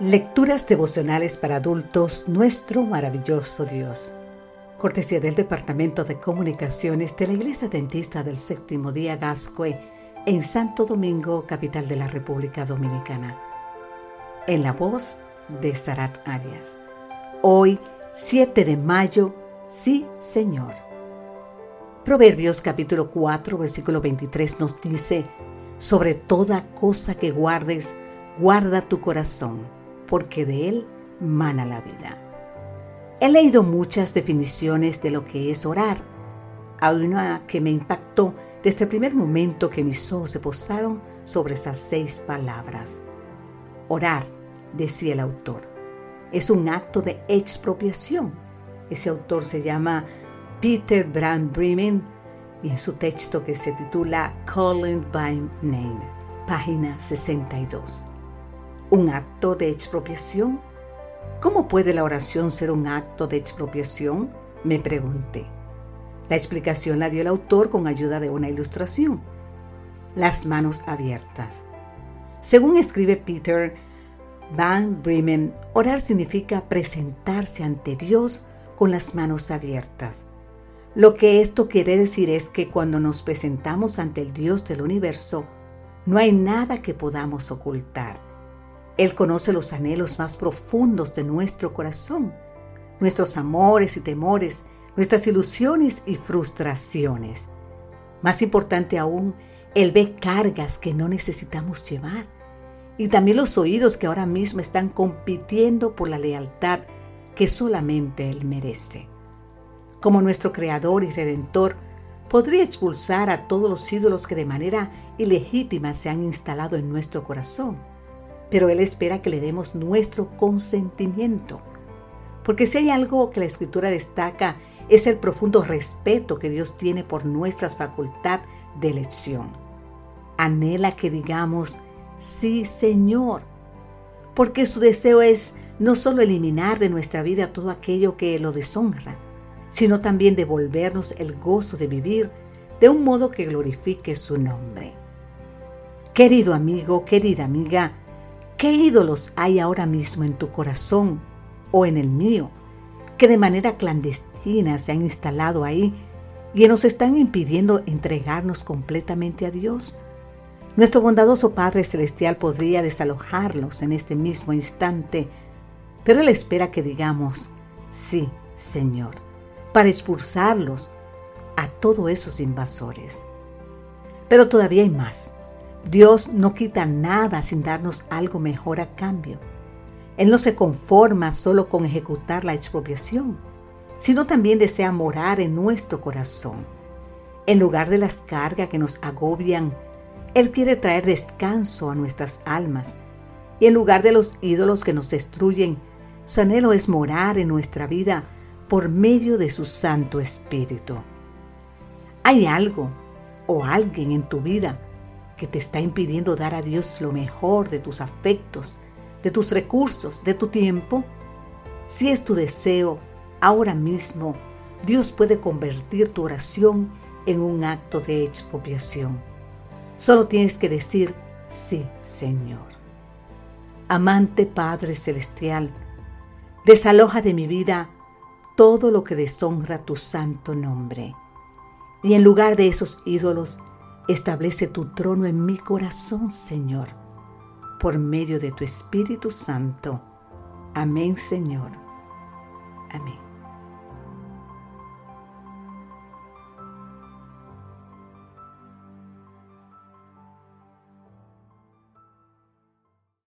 Lecturas devocionales para adultos, nuestro maravilloso Dios. Cortesía del Departamento de Comunicaciones de la Iglesia Dentista del Séptimo Día Gascue en Santo Domingo, capital de la República Dominicana. En la voz de Sarat Arias. Hoy, 7 de mayo, sí, Señor. Proverbios capítulo 4, versículo 23 nos dice, sobre toda cosa que guardes, guarda tu corazón porque de él mana la vida. He leído muchas definiciones de lo que es orar. Hay una que me impactó desde el primer momento que mis ojos se posaron sobre esas seis palabras. Orar, decía el autor, es un acto de expropiación. Ese autor se llama Peter Brand Bremen y en su texto que se titula Calling by Name, página 62 un acto de expropiación? ¿Cómo puede la oración ser un acto de expropiación? Me pregunté. La explicación la dio el autor con ayuda de una ilustración. Las manos abiertas. Según escribe Peter Van Bremen, orar significa presentarse ante Dios con las manos abiertas. Lo que esto quiere decir es que cuando nos presentamos ante el Dios del universo, no hay nada que podamos ocultar él conoce los anhelos más profundos de nuestro corazón, nuestros amores y temores, nuestras ilusiones y frustraciones. Más importante aún, Él ve cargas que no necesitamos llevar y también los oídos que ahora mismo están compitiendo por la lealtad que solamente Él merece. Como nuestro Creador y Redentor, podría expulsar a todos los ídolos que de manera ilegítima se han instalado en nuestro corazón pero Él espera que le demos nuestro consentimiento. Porque si hay algo que la Escritura destaca es el profundo respeto que Dios tiene por nuestras facultad de elección. Anhela que digamos, sí Señor, porque su deseo es no solo eliminar de nuestra vida todo aquello que lo deshonra, sino también devolvernos el gozo de vivir de un modo que glorifique su nombre. Querido amigo, querida amiga, ¿Qué ídolos hay ahora mismo en tu corazón o en el mío que de manera clandestina se han instalado ahí y nos están impidiendo entregarnos completamente a Dios? Nuestro bondadoso Padre Celestial podría desalojarlos en este mismo instante, pero Él espera que digamos, sí, Señor, para expulsarlos a todos esos invasores. Pero todavía hay más. Dios no quita nada sin darnos algo mejor a cambio. Él no se conforma solo con ejecutar la expropiación, sino también desea morar en nuestro corazón. En lugar de las cargas que nos agobian, Él quiere traer descanso a nuestras almas. Y en lugar de los ídolos que nos destruyen, su anhelo es morar en nuestra vida por medio de su Santo Espíritu. ¿Hay algo o alguien en tu vida que te está impidiendo dar a Dios lo mejor de tus afectos, de tus recursos, de tu tiempo? Si es tu deseo, ahora mismo Dios puede convertir tu oración en un acto de expropiación. Solo tienes que decir, sí, Señor. Amante Padre Celestial, desaloja de mi vida todo lo que deshonra tu santo nombre. Y en lugar de esos ídolos, Establece tu trono en mi corazón, Señor, por medio de tu Espíritu Santo. Amén, Señor. Amén.